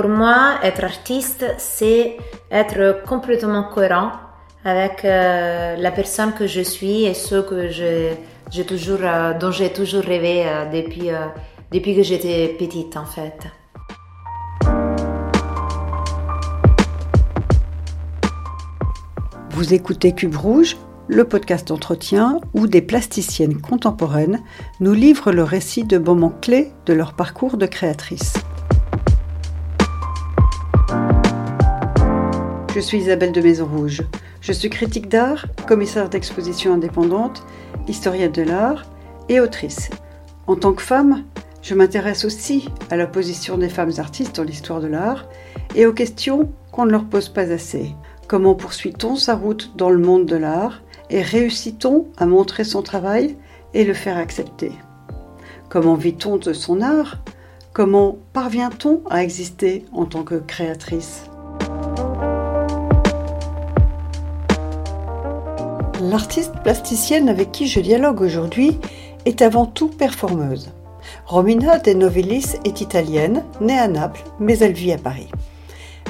pour moi, être artiste, c'est être complètement cohérent avec euh, la personne que je suis et ce que j'ai toujours, euh, dont j'ai toujours rêvé euh, depuis, que j'étais petite en fait. Vous écoutez Cube Rouge, le podcast d'entretien où des plasticiennes contemporaines nous livrent le récit de moments clés de leur parcours de créatrice. Je suis Isabelle de Maison Rouge. Je suis critique d'art, commissaire d'exposition indépendante, historienne de l'art et autrice. En tant que femme, je m'intéresse aussi à la position des femmes artistes dans l'histoire de l'art et aux questions qu'on ne leur pose pas assez. Comment poursuit-on sa route dans le monde de l'art et réussit-on à montrer son travail et le faire accepter? Comment vit-on de son art? Comment parvient-on à exister en tant que créatrice? L'artiste plasticienne avec qui je dialogue aujourd'hui est avant tout performeuse. Romina De Novellis est italienne, née à Naples, mais elle vit à Paris.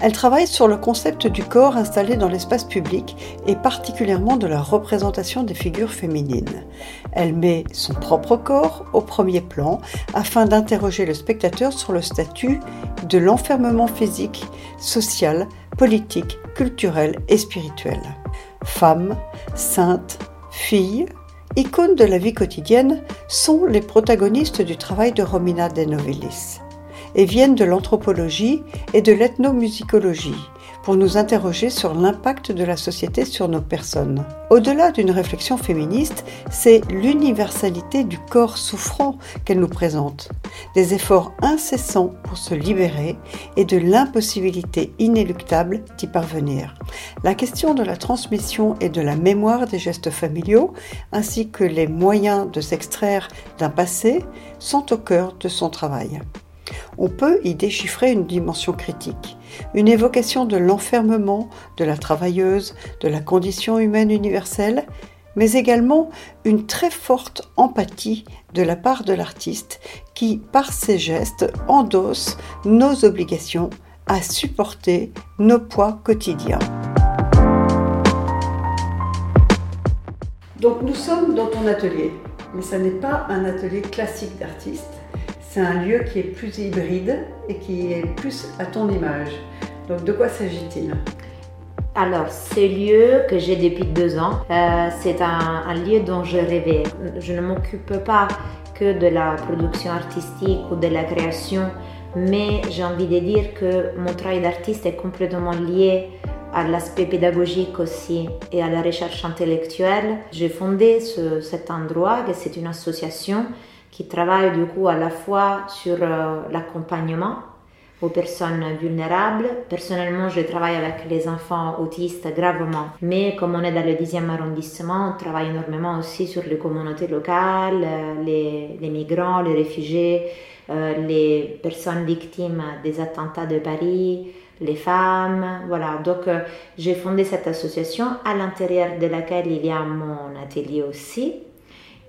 Elle travaille sur le concept du corps installé dans l'espace public et particulièrement de la représentation des figures féminines. Elle met son propre corps au premier plan afin d'interroger le spectateur sur le statut de l'enfermement physique, social, politique, culturel et spirituel. Femmes, saintes, filles, icônes de la vie quotidienne, sont les protagonistes du travail de Romina De Novellis et viennent de l'anthropologie et de l'ethnomusicologie pour nous interroger sur l'impact de la société sur nos personnes. Au-delà d'une réflexion féministe, c'est l'universalité du corps souffrant qu'elle nous présente, des efforts incessants pour se libérer et de l'impossibilité inéluctable d'y parvenir. La question de la transmission et de la mémoire des gestes familiaux, ainsi que les moyens de s'extraire d'un passé, sont au cœur de son travail on peut y déchiffrer une dimension critique, une évocation de l'enfermement de la travailleuse, de la condition humaine universelle, mais également une très forte empathie de la part de l'artiste qui, par ses gestes, endosse nos obligations à supporter nos poids quotidiens. Donc nous sommes dans ton atelier, mais ce n'est pas un atelier classique d'artiste c'est un lieu qui est plus hybride et qui est plus à ton image. Donc de quoi s'agit-il? Alors, ce lieu que j'ai depuis deux ans, euh, c'est un, lieu dont je rêvais. Je ne m'occupe pas que de la production artistique ou de la création, mais j'ai envie de dire que mon travail d'artiste est complètement lié à l'aspect pédagogique aussi et à la recherche intellectuelle. J'ai fondé cet endroit, c'est une association qui travaille du coup à la fois sur euh, l'accompagnement aux personnes vulnérables. Personnellement, je travaille avec les enfants autistes gravement. Mais comme on est dans le 10e arrondissement, on travaille énormément aussi sur les communautés locales, euh, les, les migrants, les réfugiés, euh, les personnes victimes des attentats de Paris, les femmes. Voilà, donc j'ai fondé cette association à l'intérieur de laquelle il y a mon atelier aussi.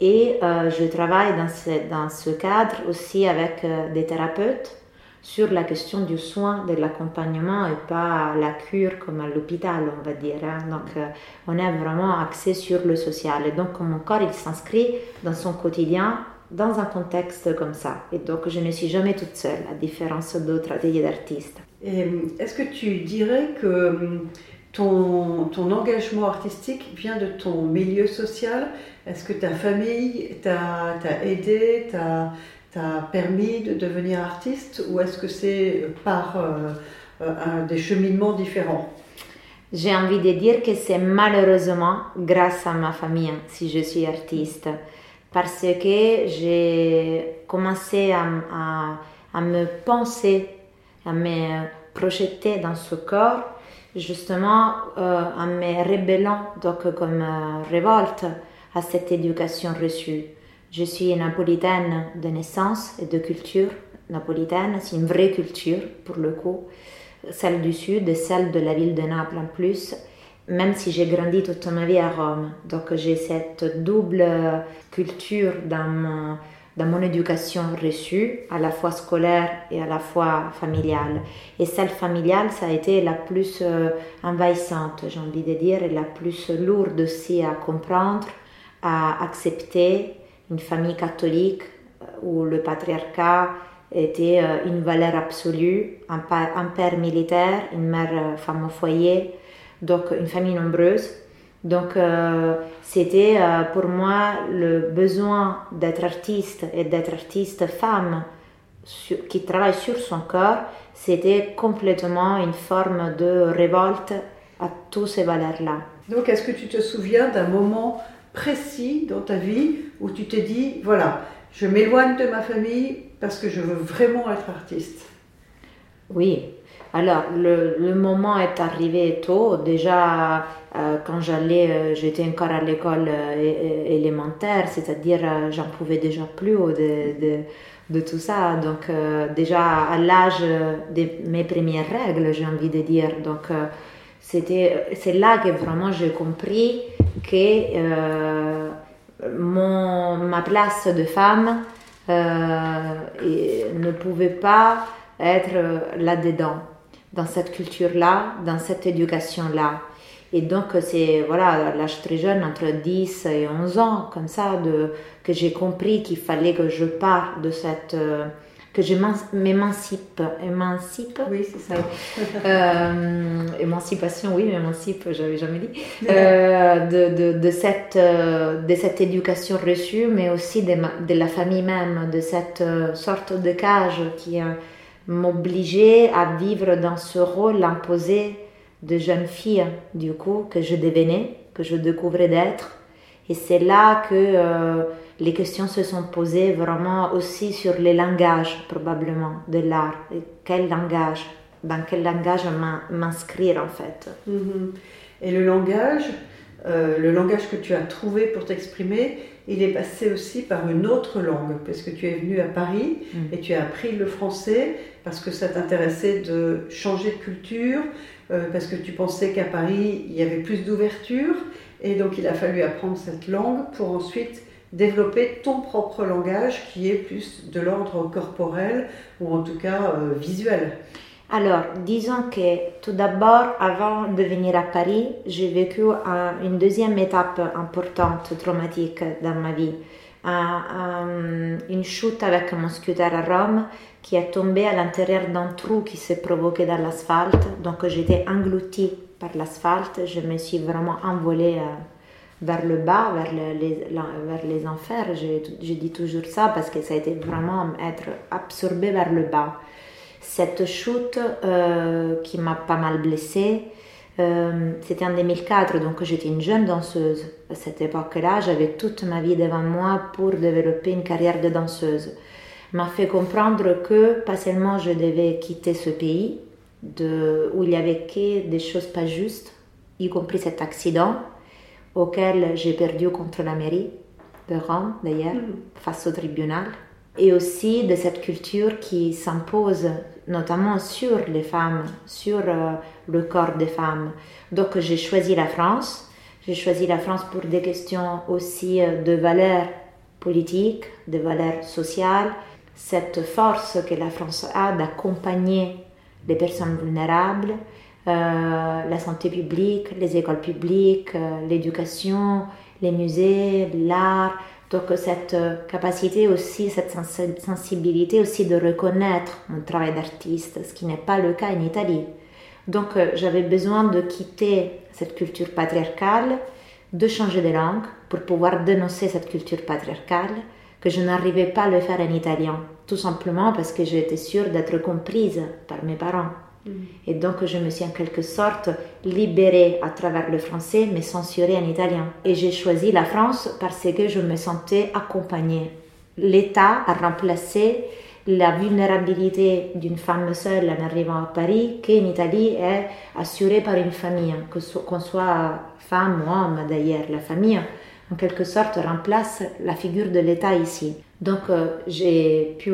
Et euh, je travaille dans ce, cadre aussi avec euh, des thérapeutes sur la question du soin, de l'accompagnement et pas la cure comme à l'hôpital, on va dire. Hein. Donc, euh, on est vraiment axé sur le social. Et donc, mon corps, il s'inscrit dans son quotidien dans un contexte comme ça. Et donc, je ne suis jamais toute seule, à différence d'autres ateliers d'artistes. Est-ce que tu dirais que hum, ton, ton, engagement artistique vient de ton milieu social. Est-ce que ta famille t'a aidé, t'a permis de devenir artiste ou est-ce que c'est par euh, euh, des cheminements différents? J'ai envie de dire que c'est malheureusement grâce à ma famille si je suis artiste. Parce que j'ai commencé à, à, à me penser, à me projeter dans ce corps justement euh, en me rébellant donc comme euh, révolte à cette éducation reçue. Je suis napolitaine de naissance et de culture napolitaine, c'est une vraie culture pour le coup, celle du sud et celle de la ville de Naples en plus, même si j'ai grandi toute ma vie à Rome. Donc j'ai cette double culture dans mon dans mon éducation reçue, à la fois scolaire et à la fois familiale. Et celle familiale, ça a été la plus euh, envahissante, j'ai envie de dire, et la plus lourde aussi à comprendre, à accepter. Une famille catholique euh, où le patriarcat était euh, une valeur absolue, un, père militaire, une mère femme au foyer, donc une famille nombreuse. Donc euh, c'était euh, pour moi le besoin d'être artiste et d'être artiste femme qui travaille sur son corps, c'était complètement une forme de révolte à toutes ces valeurs-là. Donc est-ce que tu te souviens d'un moment précis dans ta vie où tu t'es dit, voilà, je m'éloigne de ma famille parce que je veux vraiment être artiste? Oui, alors, le, moment est arrivé tôt. Déjà, quand j'allais, euh, j'étais encore à l'école euh, élémentaire, c'est-à-dire j'en pouvais déjà plus de, de, tout ça. Donc, déjà à l'âge de mes premières règles, j'ai envie de dire. Donc, c'était, c'est là que vraiment j'ai compris que mon, ma place de femme ne pouvait pas être là-dedans dans cette culture-là, dans cette éducation-là. Et donc, c'est voilà, à l'âge très jeune, entre 10 et 11 ans, comme ça, de, que j'ai compris qu'il fallait que je parte de cette. Euh, que je m'émancipe. Émancipe Oui, c'est ça. euh, émancipation, oui, m'émancipe, j'avais jamais dit. Euh, de, de, de, cette, euh, de cette éducation reçue, mais aussi de, de la famille même, de cette sorte de cage qui m'obliger à vivre dans ce rôle imposé de jeune fille, du coup, que je devenais, que je découvrais d'être. Et c'est là que euh, les questions se sont posées vraiment aussi sur les langages, probablement, de l'art. Quel langage? Dans quel langage m'inscrire, en fait? Mm-hmm. Et le langage, euh, le langage que tu as trouvé pour t'exprimer, il est passé aussi par une autre langue, parce que tu es venu à Paris mm. et tu as appris le français parce que ça t'intéressait de changer de culture, euh, parce que tu pensais qu'à Paris, il y avait plus d'ouverture, et donc il a fallu apprendre cette langue pour ensuite développer ton propre langage qui est plus de l'ordre corporel ou en tout cas euh, visuel. Alors, disons que tout d'abord, avant de venir à Paris, j'ai vécu une deuxième étape importante, traumatique dans ma vie. Une chute avec mon scooter à Rome qui est tombé à l'intérieur d'un trou qui s'est provoqué dans l'asphalte. Donc j'étais engloutie par l'asphalte. Je me suis vraiment envolée euh, vers le bas, vers, les, vers les enfers. Je, dis toujours ça parce que ça a été vraiment être absorbé vers le bas. Cette chute euh, qui m'a pas mal blessée, euh, c'était en 2004, donc j'étais une jeune danseuse. À cette époque-là, j'avais toute ma vie devant moi pour développer une carrière de danseuse. M'a fait comprendre que pas seulement je devais quitter ce pays, de, où il y avait que des choses pas justes, y compris cet accident auquel j'ai perdu contre la mairie de Rome, d'ailleurs, mm. face au tribunal et aussi de cette culture qui s'impose notamment sur les femmes, sur euh, le corps des femmes. Donc j'ai choisi la France. J'ai choisi la France pour des questions aussi euh, de valeurs politiques, de valeurs sociales, cette force que la France a d'accompagner les personnes vulnérables, euh, la santé publique, les écoles publiques, l'éducation, les musées, l'art, donc cette euh, capacité aussi, cette sensibilité aussi de reconnaître mon travail d'artiste, ce qui n'est pas le cas en Italie. Donc euh, j'avais besoin de quitter cette culture patriarcale, de changer de langue pour pouvoir dénoncer cette culture patriarcale, que je n'arrivais pas à le faire en italien, tout simplement parce que j'étais sûre d'être comprise par mes parents. Mm. Et donc je me suis en quelque sorte libérée à travers le français, mais censurée en italien. Et j'ai choisi la France parce que je me sentais accompagnée. L'État a remplacé la vulnérabilité d'une femme seule en arrivant à Paris, qui en Italie est assurée par une famille, qu'on soit femme ou homme d'ailleurs. La famille, en quelque sorte, remplace la figure de l'État ici. Donc euh, j'ai pu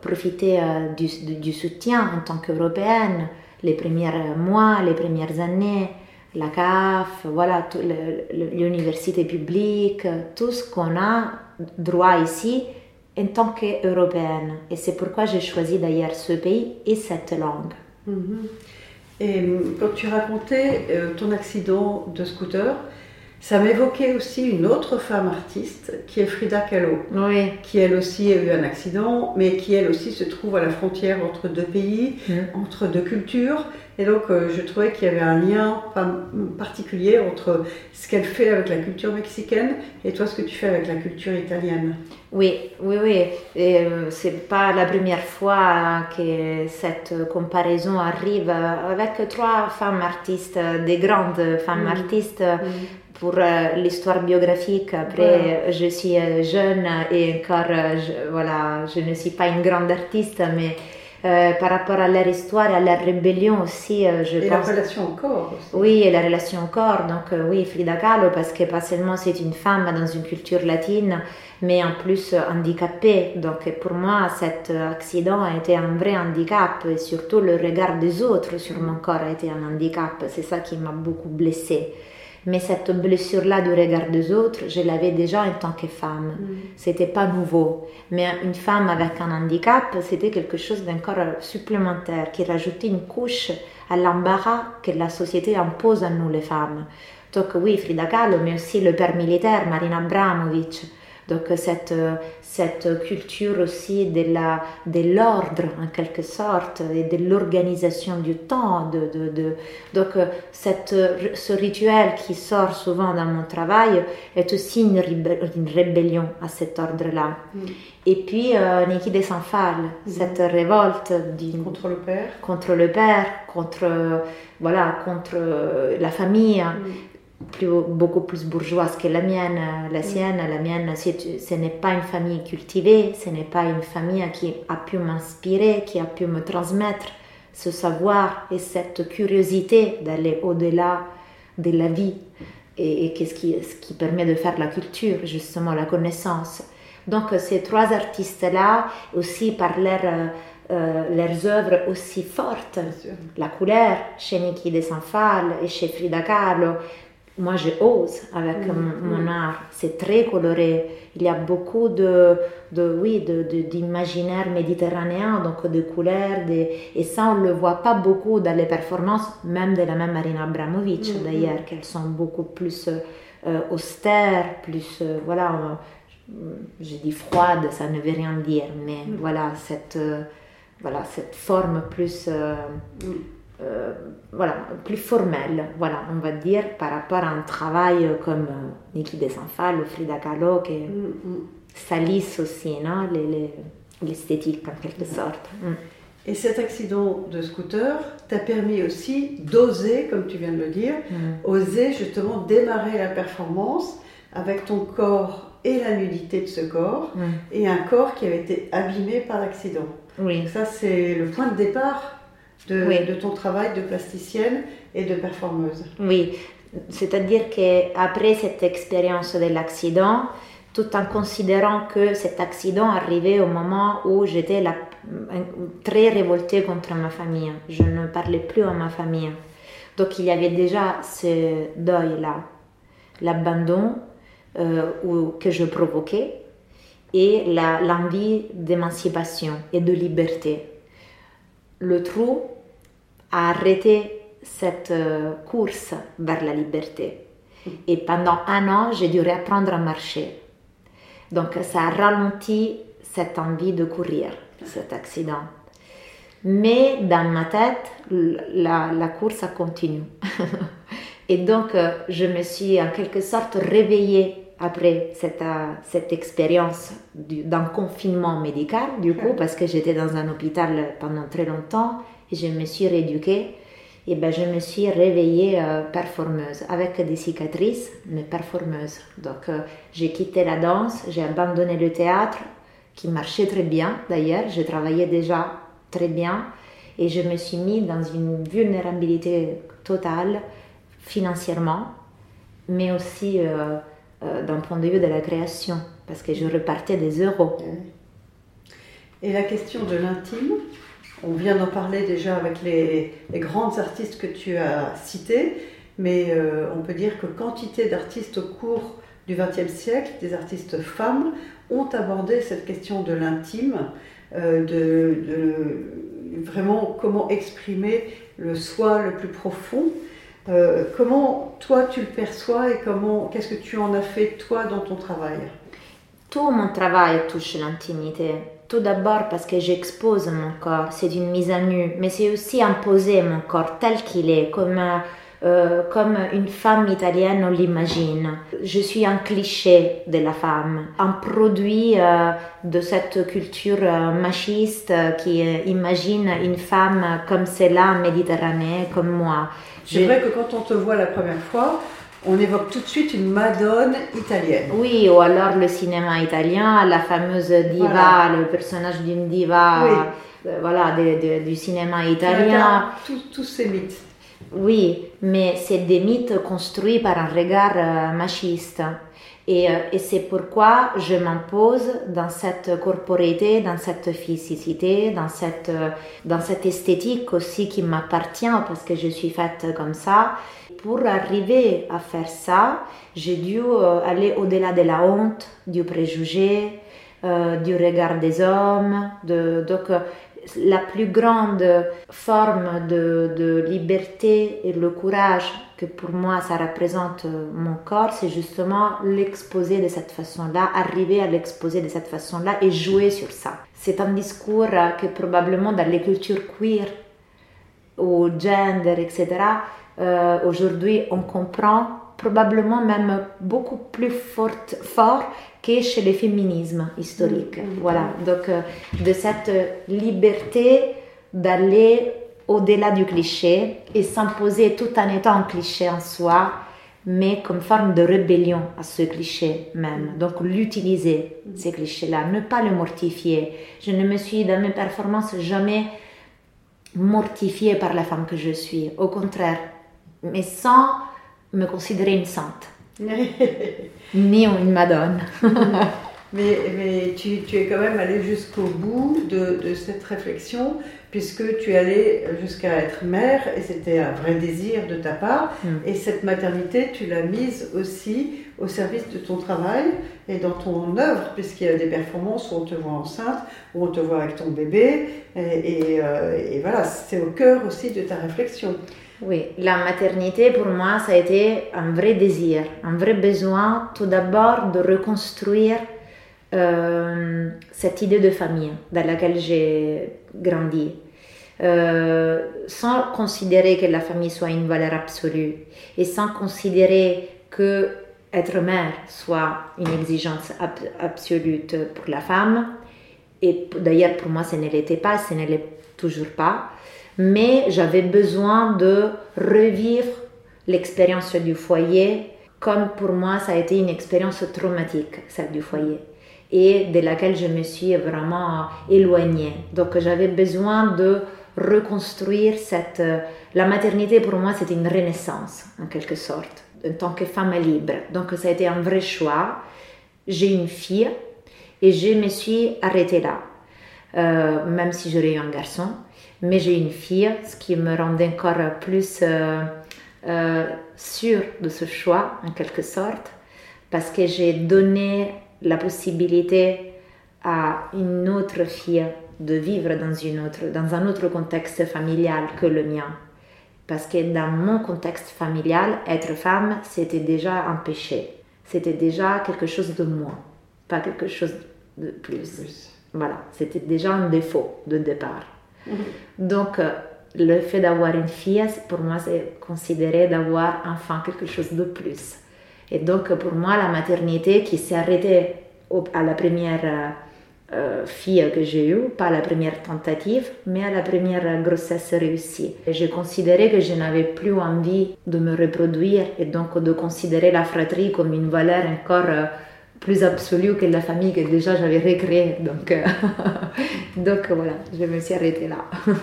profiter euh, du, soutien en tant qu'Européenne les premiers mois, les premières années, la CAF, voilà, l'université publique, tout ce qu'on a droit ici en tant qu'Européenne. Et c'est pourquoi j'ai choisi d'ailleurs ce pays et cette langue. Mhm. Et euh, quand tu racontais euh, ton accident de scooter, ça m'évoquait aussi une autre femme artiste qui est Frida Kahlo, Oui. qui elle aussi a eu un accident, mais qui elle aussi se trouve à la frontière entre deux pays, Mm. entre deux cultures. Et donc euh, je trouvais qu'il y avait un lien particulier entre ce qu'elle fait avec la culture mexicaine et toi ce que tu fais avec la culture italienne. Oui, oui, oui. Et euh, c'est pas la première fois que cette comparaison arrive avec trois femmes artistes, des grandes femmes Mm. artistes. Pour euh, l'histoire biographique, après, je suis euh, jeune et encore, euh, je, voilà, je ne suis pas une grande artiste, mais euh, par rapport à leur histoire et à leur rébellion aussi, euh, je Et la relation au corps aussi. Oui, et la relation au corps. Donc, euh, oui, Frida Kahlo, parce que pas seulement c'est une femme dans une culture latine, mais en plus handicapée. Donc, pour moi, cet accident a été un vrai handicap. Et surtout, le regard des autres sur mon corps a été un handicap. C'est ça qui m'a beaucoup blessée. Mais cette blessure-là du regard des autres, je l'avais déjà en tant que femme. C'était pas nouveau. Mais une femme avec un handicap, c'était quelque chose d'encore supplémentaire qui rajoutait une couche à l'embarras que la société impose à nous les femmes. Donc oui, Frida Kahlo, mais aussi le père militaire, Marina Abramovic. Donc cette, cette culture aussi de la- de l'ordre en quelque sorte et de l'organisation du temps. De, de, de- donc cette, ce rituel qui sort souvent dans mon travail est aussi une, rébellion à cet ordre-là. Et puis euh, Niki de Sanfal, cette révolte Contre le père. contre le père, contre euh, voilà, contre euh, la famille, plus, beaucoup plus bourgeoise que la mienne, euh, la sienne, la mienne. Ce n'est pas une famille cultivée, ce n'est pas une famille qui a pu m'inspirer, qui a pu me transmettre ce savoir et cette curiosité d'aller au-delà de la vie et, et qu'est-ce qui, ce qui permet de faire la culture, justement la connaissance. Donc ces trois artistes-là, aussi par leur, euh, euh, leurs œuvres aussi fortes, la couleur chez Niki de Sanfal et chez Frida Kahlo, moi je ose avec mon, mon art, c'est très coloré. Il y a beaucoup de, de oui, de, de- méditerranéen, donc de couleurs, et ça on le voit pas beaucoup dans les performances, même de la même Marina Abramovic d'ailleurs, qu'elles sont beaucoup plus euh, austères, plus, euh, voilà, euh, je dis froide, ça ne veut rien dire, mais voilà, cette, euh, voilà, cette forme plus, euh, voilà, plus formelle, voilà, on va dire, par rapport à un travail comme euh, Niki de ou Frida Kahlo, qui salissent aussi non, les- les- l'esthétique en quelque sorte. Mm. Et cet accident de scooter t'a permis aussi d'oser, comme tu viens de le dire, oser justement démarrer la performance avec ton corps et la nudité de ce corps, Mm. et un corps qui avait été abîmé par l'accident. Oui. Donc ça, c'est le point de départ de, Oui. de ton travail de plasticienne et de performeuse. Oui, c'est-à-dire qu'après cette expérience de l'accident, tout en considérant que cet accident arrivait au moment où j'étais la- très révoltée contre ma famille, je ne parlais plus à ma famille. Donc il y avait déjà ce deuil-là, l'abandon euh, que je provoquais et la- l'envie d'émancipation et de liberté. Le trou a arrêté cette euh, course vers la liberté. Et pendant un an, j'ai dû réapprendre à marcher. Donc ça a ralenti cette envie de courir, cet accident. Mais dans ma tête, la, la course a continué. Et donc, euh, je me suis en quelque sorte réveillée après cette, euh, cette expérience du- d'un confinement médical, du coup, parce que j'étais dans un hôpital pendant très longtemps et je me suis rééduquée. Et ben, je me suis réveillée euh, performeuse, avec des cicatrices, mais performeuse. Donc, euh, j'ai quitté la danse, j'ai abandonné le théâtre, qui marchait très bien d'ailleurs, je travaillais déjà très bien, et je me suis mis dans une vulnérabilité totale financièrement, mais aussi euh, euh, d'un point de vue de la création, parce que je repartais des euros. Et la question de l'intime, on vient d'en parler déjà avec les, les grandes artistes que tu as citées, mais euh, on peut dire que quantité d'artistes au cours du XXe siècle, des artistes femmes, ont abordé cette question de l'intime, euh, de, vraiment comment exprimer le soi le plus profond. Euh, comment toi tu le perçois et comment qu'est-ce que tu en as fait toi dans ton travail? Tout mon travail touche l'intimité. Tout d'abord parce que j'expose mon corps, c'est une mise à nu, mais c'est aussi imposer mon corps tel qu'il est, comme euh, comme une femme italienne, on l'imagine. Je suis un cliché de la femme, un produit euh, de cette culture euh, machiste qui imagine une femme comme celle-là en Méditerranée, comme moi. C'est vrai que quand on te voit la première fois, on évoque tout de suite une Madone italienne. Oui, ou alors le cinéma italien, la fameuse diva, le personnage d'une diva, voilà, du cinéma italien. Tous ces mythes. Oui, mais c'est des mythes construits par un regard euh, machiste. Et, euh, et c'est pourquoi je m'impose dans cette corporéité, dans cette physicité, dans cette, euh, dans cette esthétique aussi qui m'appartient parce que je suis faite comme ça. Pour arriver à faire ça, j'ai dû aller au-delà de la honte, du préjugé, du regard des hommes. De, donc, la plus grande forme de, liberté et le courage que pour moi ça représente mon corps, c'est justement l'exposer de cette façon-là, arriver à l'exposer de cette façon-là et jouer sur ça. C'est un discours que probablement dans les cultures queer, au gender, etc., euh, aujourd'hui on comprend probablement même beaucoup plus forte, fort que chez les féminismes historiques. Mm, voilà, donc euh, de cette liberté d'aller au-delà du cliché et s'imposer tout en étant un cliché en soi, mais comme forme de rébellion à ce cliché même. Donc l'utiliser, ces clichés-là, ne pas le mortifier. Je ne me suis dans mes performances jamais mortifiée par la femme que je suis, au contraire, mais sans me considérer une sainte, ni une madone. mais, mais tu, tu, es quand même allé jusqu'au bout de, de, cette réflexion, puisque tu es allé jusqu'à être mère, et c'était un vrai désir de ta part, mm. et cette maternité, tu l'as mise aussi au service de ton travail et dans ton œuvre, puisqu'il y a des performances où on te voit enceinte, où on te voit avec ton bébé, et, et, euh, et voilà, c'est au cœur aussi de ta réflexion. Oui, la maternité pour moi, ça a été un vrai désir, un vrai besoin tout d'abord de reconstruire euh, cette idée de famille dans laquelle j'ai grandi. Euh, sans considérer que la famille soit une valeur absolue et sans considérer que être mère soit une exigence absolue pour la femme. Et d'ailleurs, pour moi, ce ne l'était pas, ce ne l'est toujours pas mais j'avais besoin de revivre l'expérience du foyer comme pour moi ça a été une expérience traumatique, celle du foyer, et de laquelle je me suis vraiment éloignée. Donc j'avais besoin de reconstruire cette... La maternité pour moi c'était une renaissance en quelque sorte, en tant que femme libre. Donc ça a été un vrai choix. J'ai une fille et je me suis arrêtée là, euh, même si j'aurais eu un garçon mais j'ai une fille, ce qui me rendait encore plus euh, euh, sûre de ce choix, en quelque sorte, parce que j'ai donné la possibilité à une autre fille de vivre dans, une autre, dans un autre contexte familial que le mien. Parce que dans mon contexte familial, être femme, c'était déjà un péché. C'était déjà quelque chose de moins, pas quelque chose de plus. Voilà, c'était déjà un défaut de départ. Donc, euh, le fait d'avoir une fille, pour moi, c'est considéré d'avoir enfin quelque chose de plus. Et donc, pour moi, la maternité qui s'est arrêtée à la première euh, euh, fille que j'ai eue, pas à la première tentative, mais à la première grossesse réussie. J'ai considéré que je n'avais plus envie de me reproduire et donc de considérer la fratrie comme une valeur encore plus absolue que la famille que déjà j'avais recréée. Donc, euh, donc voilà, je me suis arrêtée là.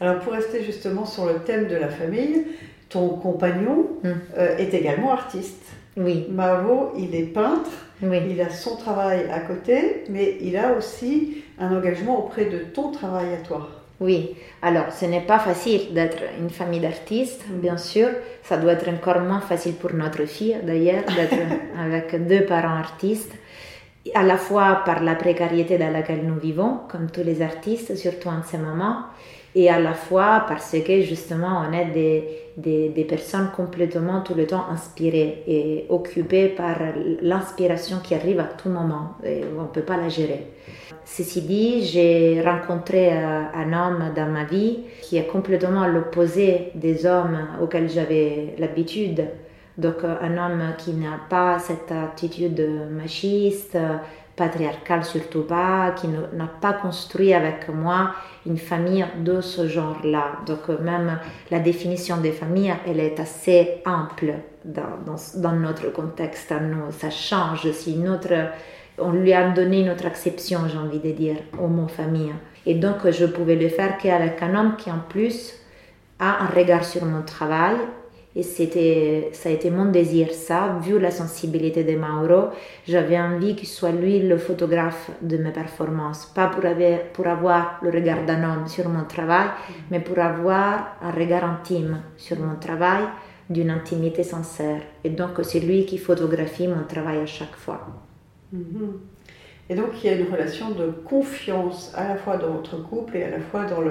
Alors pour rester justement sur le thème de la famille, ton compagnon hmm. euh, est également artiste. Oui. Mavo, il est peintre, oui. il a son travail à côté, mais il a aussi un engagement auprès de ton travail à toi. Oui, alors ce n'est pas facile d'être une famille d'artistes, bien sûr. Ça doit être encore moins facile pour notre fille, d'ailleurs, d'être avec deux parents artistes, à la fois par la précarité dans laquelle nous vivons, comme tous les artistes, surtout en ce moment, et à la fois parce que justement on est des, des, personnes complètement tout le temps inspirées et occupées par l'inspiration qui arrive à tout moment et on ne peut pas la gérer. Ceci dit, j'ai rencontré euh, un homme dans ma vie qui est complètement l'opposé des hommes auxquels j'avais l'habitude. Donc euh, un homme qui n'a pas cette attitude machiste, patriarcale surtout pas, qui n'a pas construit avec moi une famille de ce genre-là. Donc même la définition des familles, elle est assez ample dans, dans, notre contexte à nous. Ça change si notre... On lui a donné notre acception, j'ai envie de dire, au mot famille. Et donc je pouvais le faire qu'avec un homme qui en plus a un regard sur mon travail, et c'était, ça a été mon désir, ça, vu la sensibilité de Mauro, j'avais envie qu'il soit lui le photographe de mes performances, pas pour, avoir, pour avoir le regard d'un homme sur mon travail, mais pour avoir un regard intime sur mon travail, d'une intimité sincère. Et donc c'est lui qui photographie mon travail à chaque fois. Mhm. Et donc il y a une relation de confiance à la fois dans votre couple et à la fois dans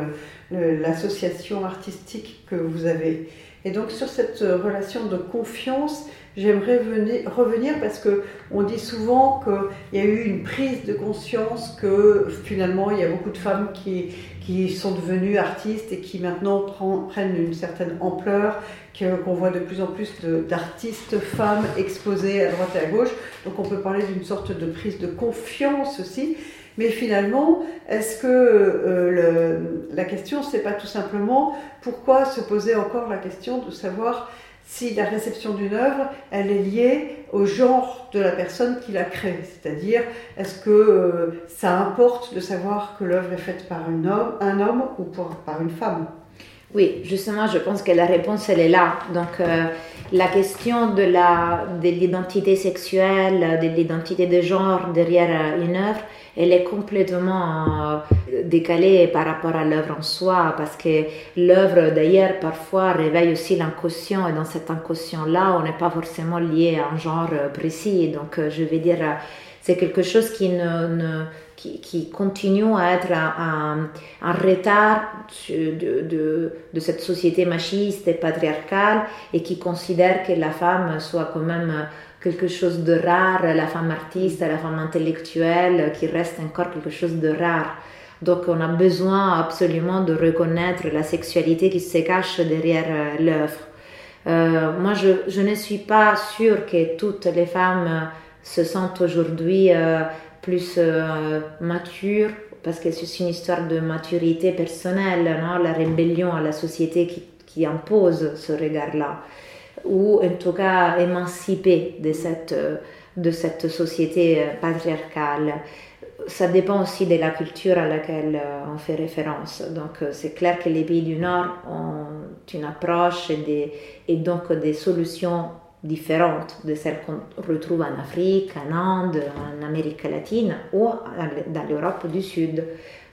l'association artistique que vous avez. Et donc sur cette euh, relation de confiance, j'aimerais revenir parce que on dit souvent qu'il y a eu une prise de conscience que finalement il y a beaucoup de femmes qui, qui sont devenues artistes et qui maintenant prennent une certaine ampleur, qu'on voit de plus en plus d'artistes femmes exposées à droite et à gauche. Donc on peut parler d'une sorte de prise de confiance aussi. Mais finalement, est-ce que euh, la question, c'est pas tout simplement pourquoi se poser encore la question de savoir si la réception d'une œuvre, elle est liée au genre de la personne qui l'a créée? C'est-à-dire, est-ce que euh, ça importe de savoir que l'œuvre est faite par un homme, un homme ou par une femme? Oui, justement, je pense que la réponse, elle est là. Donc, euh, la question de l'identité de sexuelle, de l'identité de genre derrière une œuvre, elle est complètement euh, décalée par rapport à l'œuvre en soi, parce que l'œuvre d'ailleurs parfois réveille aussi l'inconscient, et dans cet inconscient-là, on n'est pas forcément lié à un genre précis. Donc euh, je vais dire, c'est quelque chose qui ne, qui, continue à être un, retard de, cette société machiste et patriarcale et qui considère que la femme soit quand même quelque chose de rare, la femme artiste, la femme intellectuelle, qui reste encore quelque chose de rare. Donc on a besoin absolument de reconnaître la sexualité qui se cache derrière euh, l'œuvre. Euh, moi, je, je, ne suis pas sûre que toutes les femmes se sentent aujourd'hui euh, plus matures, parce que c'est une histoire de maturité personnelle, non? la rébellion à la société qui, qui impose ce regard-là ou en tout cas émancipée de cette, de cette société patriarcale. Ça dépend aussi de la culture à laquelle euh, on fait référence. Donc euh, c'est clair que les pays du Nord ont une approche et, et donc des solutions différentes de celles qu'on retrouve en Afrique, en Inde, en Amérique latine ou dans l'Europe du Sud.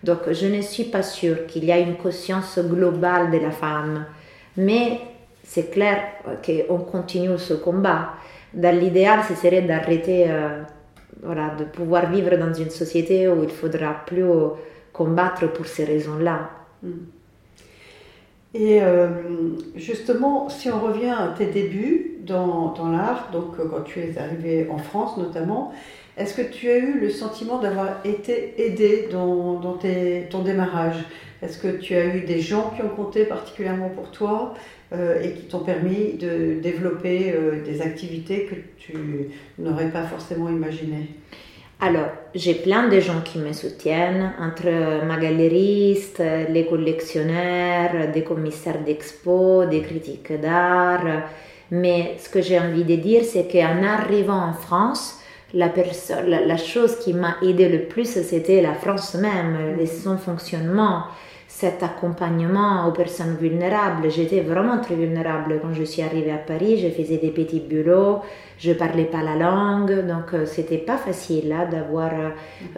Donc je ne suis pas sûre qu'il y a une conscience globale de la femme, mais c'est clair qu'on continue ce combat. Dans l'idéal, ce serait d'arrêter, euh, voilà, de pouvoir vivre dans une société où il faudra plus combattre pour ces raisons-là. Mm. Et euh, justement, si on revient à tes débuts dans, dans l'art, donc euh, quand tu es arrivé en France notamment, est-ce que tu as eu le sentiment d'avoir été aidé dans, dans ton démarrage? Est-ce que tu as eu des gens qui ont compté particulièrement pour toi euh, et qui t'ont permis de développer des activités que tu n'aurais pas forcément imaginées? Alors, j'ai plein de gens qui me soutiennent, entre ma galériste, les collectionneurs, des commissaires d'expo, des critiques d'art. Mais ce que j'ai envie de dire, c'est qu'en arrivant en France, la, la, chose qui m'a aidé le plus, c'était la France même, son fonctionnement cet accompagnement aux personnes vulnérables. J'étais vraiment très vulnérable quand je suis arrivée à Paris. Je faisais des petits bureaux, je parlais pas la langue, donc euh, c'était pas facile là d'avoir euh,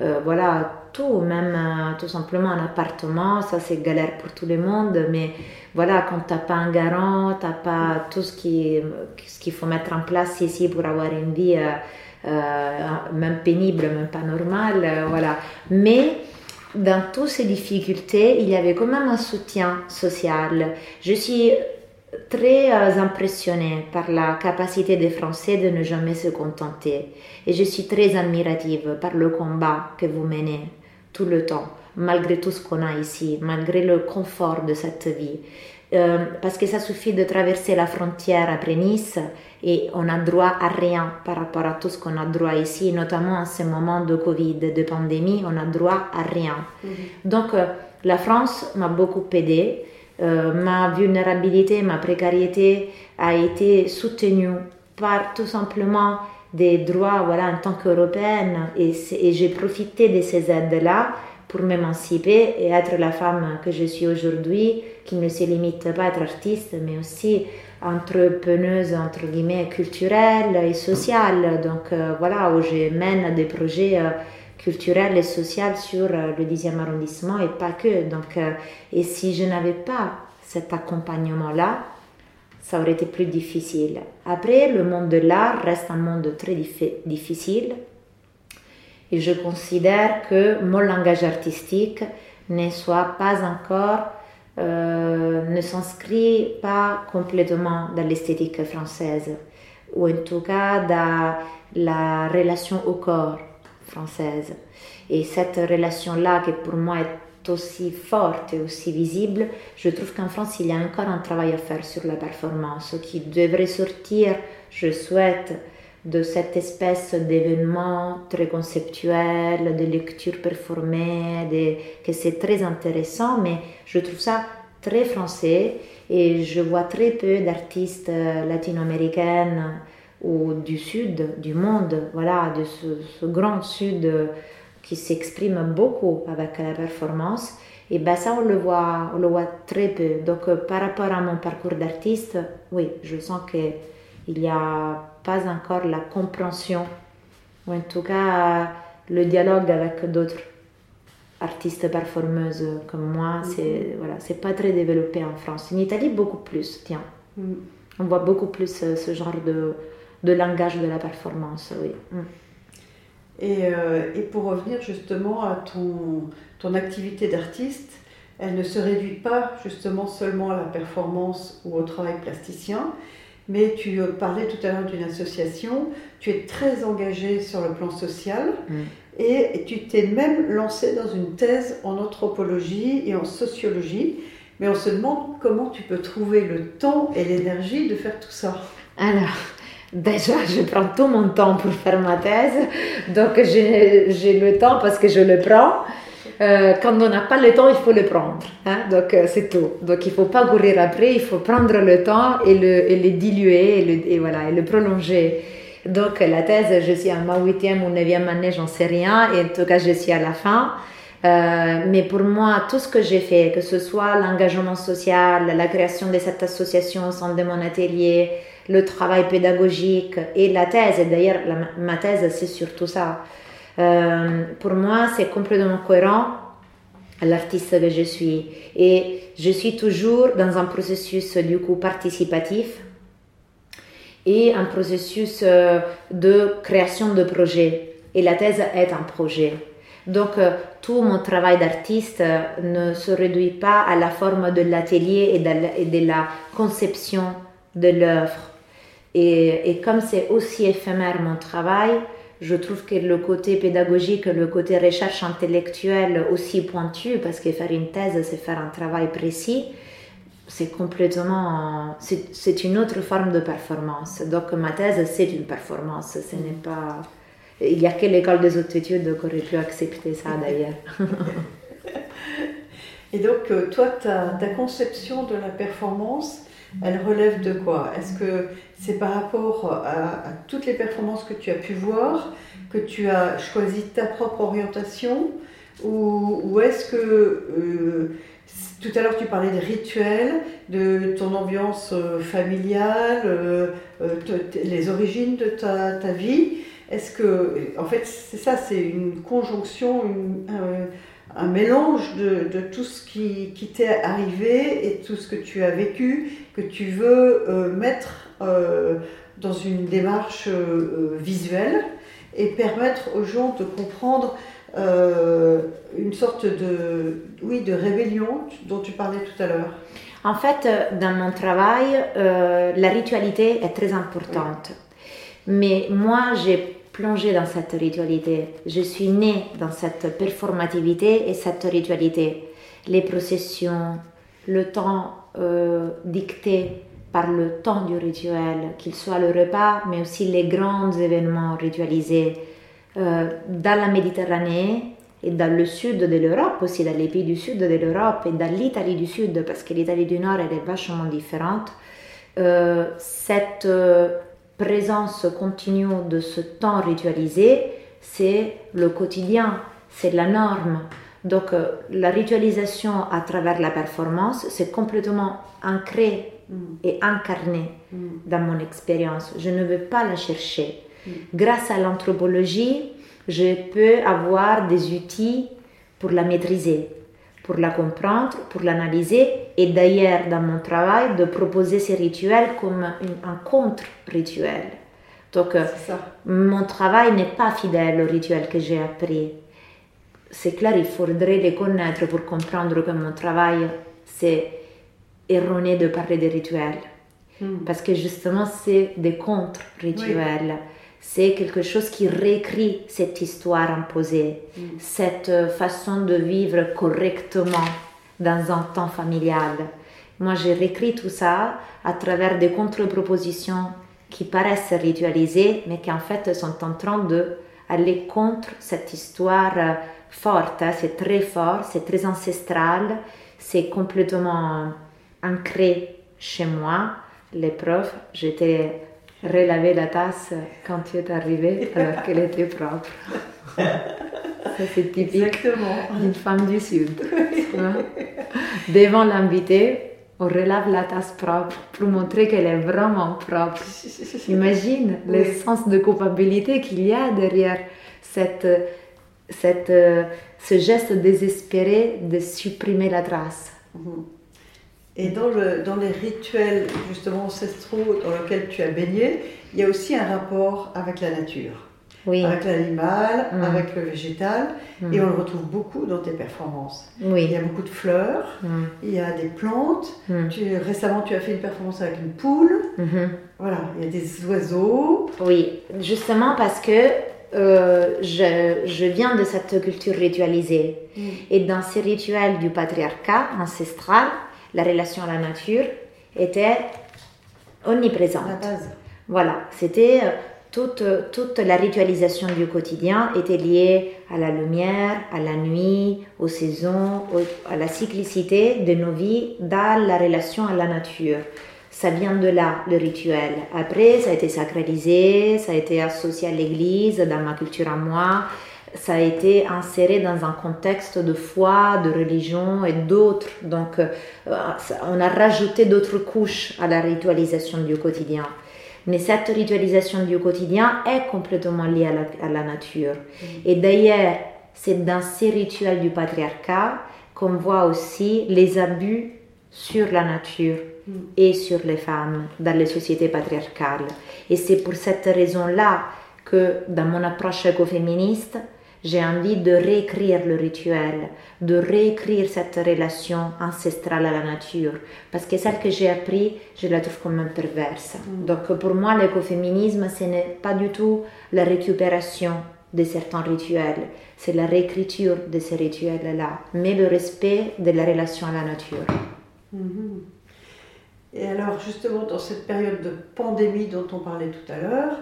euh, voilà tout, même tout simplement un appartement. Ça c'est galère pour tout le monde, mais voilà quand t'as pas un garant, t'as pas tout ce qui ce qu'il faut mettre en place ici pour avoir une vie même pénible, même pas normale, voilà. Mais dans toutes ces difficultés, il y avait quand même un soutien social. Je suis très euh, impressionnée par la capacité des Français de ne jamais se contenter. Et je suis très admirative par le combat que vous menez tout le temps, malgré tout ce qu'on a ici, malgré le confort de cette vie. Euh, parce que ça suffit de traverser la frontière après Nice et on a droit à rien par rapport à tout ce qu'on a droit ici, notamment en ce moment de Covid, de pandémie, on a droit à rien. Mhm. Donc euh, la France m'a beaucoup aidé, euh, ma vulnérabilité, ma précarité a été soutenue par tout simplement des droits voilà, en tant qu'Européenne et, et j'ai profité de ces aides-là pour m'émanciper et être la femme que je suis aujourd'hui, qui ne se limite pas à être artiste, mais aussi entrepreneuse, entre guillemets, culturelle et sociale. Donc euh, voilà, où je mène des projets euh, culturels et sociaux sur euh, le 10e arrondissement et pas que. Donc, et si je n'avais pas cet accompagnement-là, ça aurait été plus difficile. Après, le monde de l'art reste un monde très difficile et je considère que mon langage artistique ne soit pas encore, euh, ne s'inscrit pas complètement dans l'esthétique française, ou en tout cas dans la relation au corps française. Et cette relation-là, qui pour moi est aussi forte et aussi visible, je trouve qu'en France, il y a encore un travail à faire sur la performance qui devrait sortir, je souhaite, de cette espèce d'événement très conceptuel, de lecture performée, de, que c'est très intéressant, mais je trouve ça très français et je vois très peu d'artistes euh, latino-américaines ou du sud du monde, voilà, de ce, grand sud euh, qui s'exprime beaucoup avec la performance. Et ben ça, on le voit, on le voit très peu. Donc, euh, par rapport à mon parcours d'artiste, oui, je sens qu'il y a pas encore la compréhension, ou en tout cas le dialogue avec d'autres artistes performeuses comme moi, mhm. c'est voilà, c'est pas très développé en France. En Italie, beaucoup plus, tiens. Mhm. On voit beaucoup plus euh, ce genre de, de langage de la performance, oui. Mhm. Et, euh, et, pour revenir justement à ton, ton activité d'artiste, elle ne se réduit pas justement seulement à la performance ou au travail plasticien, mais tu euh, parlais tout à l'heure d'une association, tu es très engagé sur le plan social mm. et tu t'es même lancé dans une thèse en anthropologie et en sociologie, mais on se demande comment tu peux trouver le temps et l'énergie de faire tout ça. Alors, Déjà, je prends tout mon temps pour faire ma thèse, donc j'ai le temps parce que je le prends. Euh, quand on n'a pas le temps, il faut le prendre. Hein? Donc, euh, c'est tout. Donc, il ne faut pas courir après, il faut prendre le temps et le, et le diluer et le, et voilà, et le prolonger. Donc, la thèse, je suis à ma huitième ou neuvième année, j'en sais rien, et en tout cas, je suis à la fin. Euh, mais pour moi, tout ce que j'ai fait, que ce soit l'engagement social, la création de cette association au sein de mon atelier, le travail pédagogique et la thèse, et d'ailleurs, ma thèse, c'est surtout ça. Euh, pour moi, c'est complètement cohérent à l'artiste que je suis. Et je suis toujours dans un processus du coup participatif et un processus euh, de création de projet. Et la thèse est un projet. Donc, euh, tout mon travail d'artiste ne se réduit pas à la forme de l'atelier et, de la conception de l'œuvre. Et, et, comme c'est aussi éphémère mon travail, je trouve que le côté pédagogique, le côté recherche intellectuelle aussi pointu, parce que faire une thèse, c'est faire un travail précis, c'est complètement, c'est une autre forme de performance. Donc ma thèse, c'est une performance, ce n'est pas... Il n'y a que l'école des hautes études qui aurait pu accepter ça d'ailleurs. Et donc, euh, toi, ta, ta conception de la performance, elle relève de quoi? Est-ce que c'est par rapport à, toutes les performances que tu as pu voir que tu as choisi ta propre orientation? Ou, est-ce que euh, Tout à l'heure, tu parlais de rituels, de ton ambiance familiale, les origines de ta, ta vie? Est-ce que, en fait, c'est ça, c'est une conjonction, un, mélange de, tout ce qui, qui t'est arrivé et tout ce que tu as vécu, que tu veux euh, mettre euh, dans une démarche euh, visuelle et permettre aux gens de comprendre une sorte de, oui, de rébellion dont tu parlais tout à l'heure. En fait, dans mon travail, la ritualité est très importante. Mais moi, j'ai plongé dans cette ritualité. Je suis née dans cette performativité et cette ritualité. Les processions, le temps euh, dicté par le temps du rituel, qu'il soit le repas, mais aussi les grands événements ritualisés euh, dans la Méditerranée et dans le sud de l'Europe, aussi dans les pays du sud de l'Europe et dans l'Italie du sud, parce que l'Italie du nord elle est vachement différente. Euh, cette présence continue de ce temps ritualisé, c'est le quotidien, c'est la norme. Donc euh, la ritualisation à travers la performance, c'est complètement ancré mm. et incarné mm. dans mon expérience. Je ne veux pas la chercher. Mm. Grâce à l'anthropologie, je peux avoir des outils pour la maîtriser pour la comprendre, pour l'analyser et d'ailleurs dans mon travail de proposer ces rituels comme un contre-rituel. Donc euh, mon travail n'est pas fidèle au rituel que j'ai appris. C'est clair, il faudrait les connaître pour comprendre que mon travail c'est erroné de parler de rituels. Hmm. Parce que justement c'est des contre-rituels c'est quelque chose qui réécrit cette histoire imposée, mm. cette euh, façon de vivre correctement dans un temps familial. Moi, j'ai réécrit tout ça à travers des contre-propositions qui paraissent ritualisées, mais qui en fait sont en train de aller contre cette histoire euh, forte. Hein. C'est très fort, c'est très ancestral, c'est complètement ancré chez moi. L'épreuve, j'étais relaver la tasse quand tu es arrivé alors qu'elle était propre. Ça, c'est typique d'une femme du Sud. Devant l'invité, on relave la tasse propre pour montrer qu'elle est vraiment propre. Imagine le sens de culpabilité qu'il y a derrière cette, cette, ce geste désespéré de supprimer la trace. Mhm. Et dans, le, dans les rituels justement ancestraux dans lesquels tu as baigné, il y a aussi un rapport avec la nature. Oui. Avec l'animal, mm. avec le végétal, mm. et on le retrouve beaucoup dans tes performances. Oui. Il y a beaucoup de fleurs, mm. il y a des plantes. Tu, récemment, tu as fait une performance avec une poule. Mm-hmm. Voilà, il y a des oiseaux. Oui, justement parce que euh, je, je, viens de cette culture ritualisée. Et dans ces rituels du patriarcat ancestral, la relation à la nature était omniprésente. Voilà, c'était euh, toute, toute la ritualisation du quotidien était liée à la lumière, à la nuit, aux saisons, à la cyclicité de nos vies dans la relation à la nature. Ça vient de là, le rituel. Après, ça a été sacralisé, ça a été associé à l'église, dans ma culture à moi ça a été inséré dans un contexte de foi, de religion et d'autres. Donc, euh, on a rajouté d'autres couches à la ritualisation du quotidien. Mais cette ritualisation du quotidien est complètement liée à la, nature. Mm. Et d'ailleurs, c'est dans ces rituels du patriarcat qu'on voit aussi les abus sur la nature mm. et sur les femmes dans les sociétés patriarcales. Et c'est pour cette raison-là que dans mon approche écoféministe, j'ai envie de réécrire le rituel, de réécrire cette relation ancestrale à la nature, parce que celle que j'ai appris, je la trouve comme un perverse. Mm. Donc pour moi, l'écoféminisme, ce n'est pas du tout la récupération de certains rituels, c'est la réécriture de ces rituels-là, mais le respect de la relation à la nature. Mm-hmm. Et alors justement, dans cette période de pandémie dont on parlait tout à l'heure,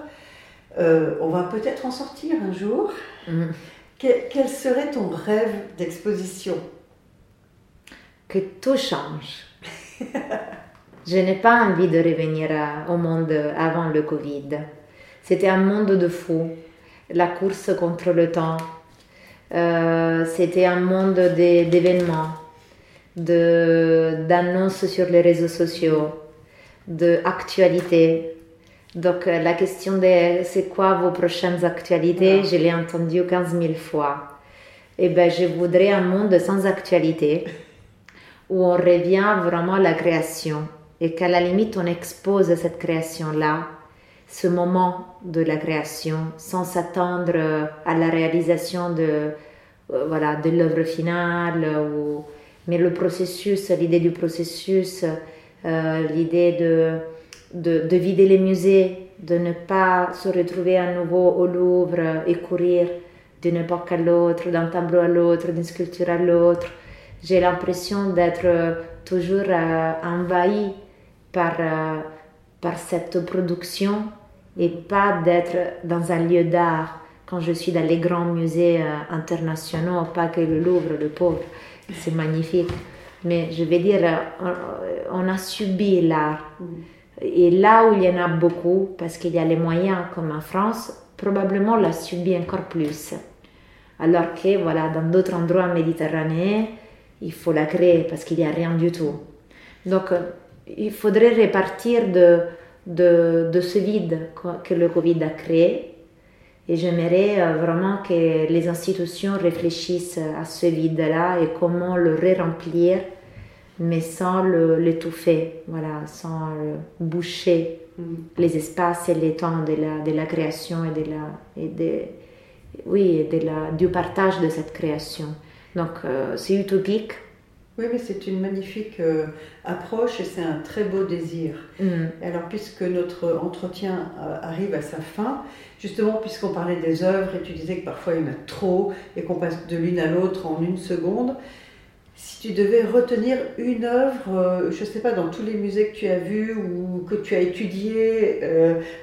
euh, on va peut-être en sortir un jour. Mm. Quel, serait ton rêve d'exposition? Que tout change. Je n'ai pas envie de revenir au monde avant le Covid. C'était un monde de fou. La course contre le temps. Euh, c'était un monde d'événements. d'annonces sur les réseaux sociaux, d'actualité. Donc euh, la question de c'est quoi vos prochaines actualités, je l'ai entendu 15 000 fois. Eh ben, je voudrais un monde sans actualité où on revient vraiment à la création et qu'à la limite on expose cette création-là, ce moment de la création, sans s'attendre à la réalisation de euh, voilà de l'œuvre finale ou mais le processus, l'idée du processus, euh, l'idée de, de, de, vider les musées, de ne pas se retrouver à nouveau au Louvre et courir d'une époque à l'autre, d'un tableau à l'autre, d'une sculpture à l'autre. J'ai l'impression d'être toujours euh, envahi par, euh, par cette production et pas d'être dans un lieu d'art quand je suis dans les grands musées internationaux, pas que le Louvre, le pauvre c'est magnifique. Mais je veux dire, on, a subi l'art. Et là où il y en a beaucoup, parce qu'il y a les moyens, comme en France, probablement l'a subi encore plus. Alors que, voilà, dans d'autres endroits méditerranéens, il faut la créer parce qu'il n'y a rien du tout. Donc, il faudrait répartir de, de, de ce vide que le Covid a créé et j'aimerais euh, vraiment que les institutions réfléchissent à ce vide-là et comment le remplir, mais sans l'étouffer, voilà, sans boucher mm. les espaces et les temps de la, de la création et, de la, et de, oui, de la, du partage de cette création. Donc euh, c'est utopique, oui, mais c'est une magnifique euh, approche et c'est un très beau désir. Mm. Alors, puisque notre entretien euh, arrive à sa fin, justement, puisqu'on parlait des œuvres et tu disais que parfois il y en a trop et qu'on passe de l'une à l'autre en une seconde, si tu devais retenir une œuvre, euh, je ne sais pas, dans tous les musées que tu as vus ou que tu as étudié,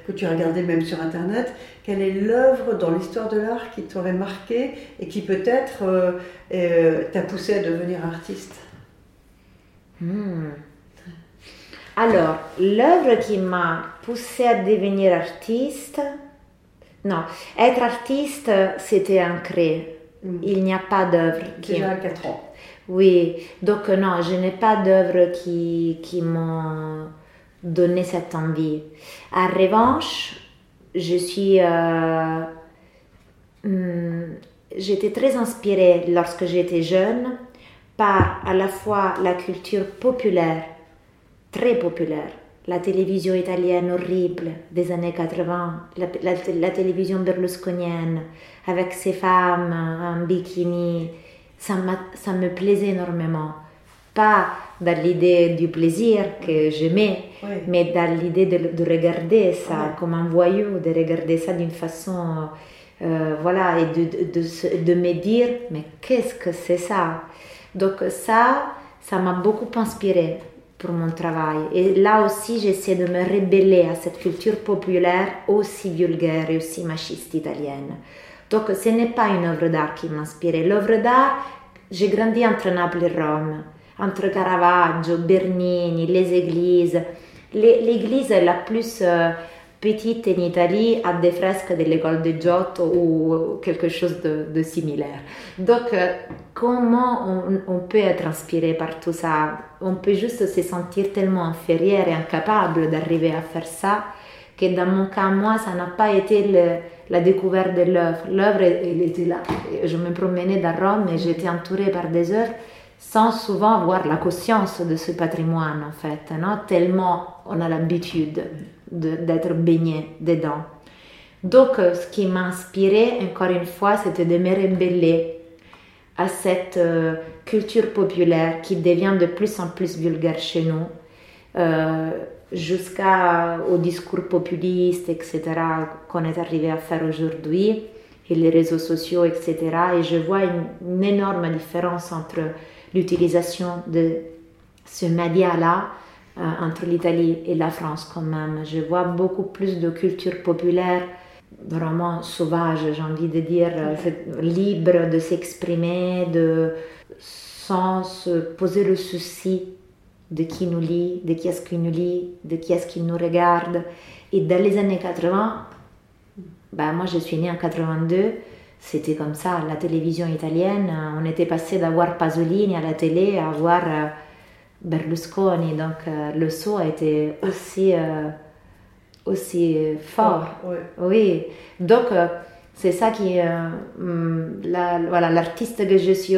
que tu as regardé même sur Internet, quelle est l'œuvre dans l'histoire de l'art qui t'aurait marqué et qui peut-être t'a poussé à devenir artiste? Hmm. Alors, l'œuvre qui m'a poussée à devenir artiste, non, être artiste, c'était ancré. Hmm. Il n'y a pas d'œuvre. Qui... Déjà 4 ans. Oui, donc non, je n'ai pas d'œuvre qui, qui m'ont donné cette envie. En revanche, je suis... Euh, hmm, j'étais très inspirée lorsque j'étais jeune par à la fois la culture populaire, très populaire, la télévision italienne horrible des années 80, la, télévision berlusconienne avec ses femmes en bikini, ça, ça me plaisait énormément. Pas dans l'idée du plaisir que j'aimais, mais dans l'idée de, regarder ça comme un voyou, de regarder ça d'une façon, euh, voilà, et de, de, de me dire, mais qu'est-ce que c'est ça? Donc ça, ça m'a beaucoup inspiré pour mon travail. Et là aussi, j'essaie de me rebeller à cette culture populaire aussi vulgaire et aussi machiste italienne. Donc ce n'est pas une œuvre d'art qui m'a inspiré. L'œuvre d'art, j'ai grandi entre Naples et Rome, entre Caravaggio, Bernini, les églises. L'église la plus... Euh, petite en Italie a des fresques de l'école de Giotto ou quelque chose de, similaire. Donc, euh, comment on, peut être inspiré par tout ça? On peut juste se sentir tellement inférieur et incapable d'arriver à faire ça que dans mon cas, moi, ça n'a pas été la découverte de l'œuvre. L'œuvre, elle était là. Je me promenais dans Rome et j'étais entourée par des œuvres sans souvent avoir la conscience de ce patrimoine, en fait, non tellement on a l'habitude d'être baigné dedans. Donc, euh, ce qui m'a inspiré, encore une fois, c'était de me rebeller à cette euh, culture populaire qui devient de plus en plus vulgaire chez nous, euh, jusqu'au discours populiste, etc., qu'on est arrivé à faire aujourd'hui, et les réseaux sociaux, etc. Et je vois une énorme différence entre l'utilisation de ce média-là euh, entre l'Italie et la France quand même. Je vois beaucoup plus de culture populaire, vraiment sauvage, j'ai envie de dire, euh, libre de s'exprimer, de sans se poser le souci de qui nous lit, de qui est-ce qui nous lit, de qui est-ce qui nous regarde. Et dans les années 80, ben moi je suis née en 82, c'était comme ça. La télévision italienne, on était passé d'avoir Pasolini à la télé à voir Berlusconi. Donc le saut a été aussi, aussi fort. Oui. Donc c'est ça qui la, voilà l'artiste que je suis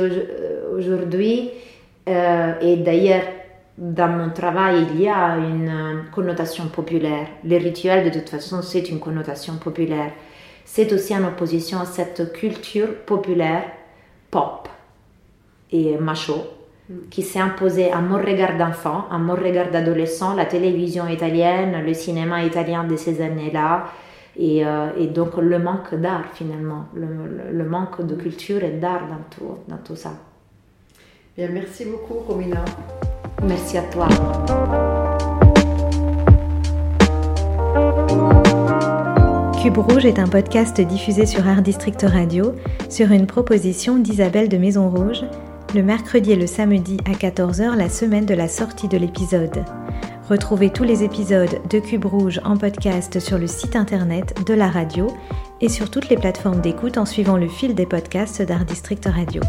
aujourd'hui. et d'ailleurs, dans mon travail, il y a une connotation populaire. Le rituel, de toute façon, c'est une connotation populaire. C'est aussi en opposition à cette culture populaire pop et macho mm. qui s'est imposée à mon regard d'enfant, à mon regard d'adolescent, la télévision italienne, le cinéma italien de ces années-là, et, euh, donc le manque d'art finalement, le, manque de culture et d'art dans tout, dans tout ça. Bien, merci beaucoup Romina. Merci à toi. Cube Rouge est un podcast diffusé sur Art District Radio sur une proposition d'Isabelle de Maison Rouge le mercredi et le samedi à 14h la semaine de la sortie de l'épisode. Retrouvez tous les épisodes de Cube Rouge en podcast sur le site internet de la radio et sur toutes les plateformes d'écoute en suivant le fil des podcasts d'Art District Radio.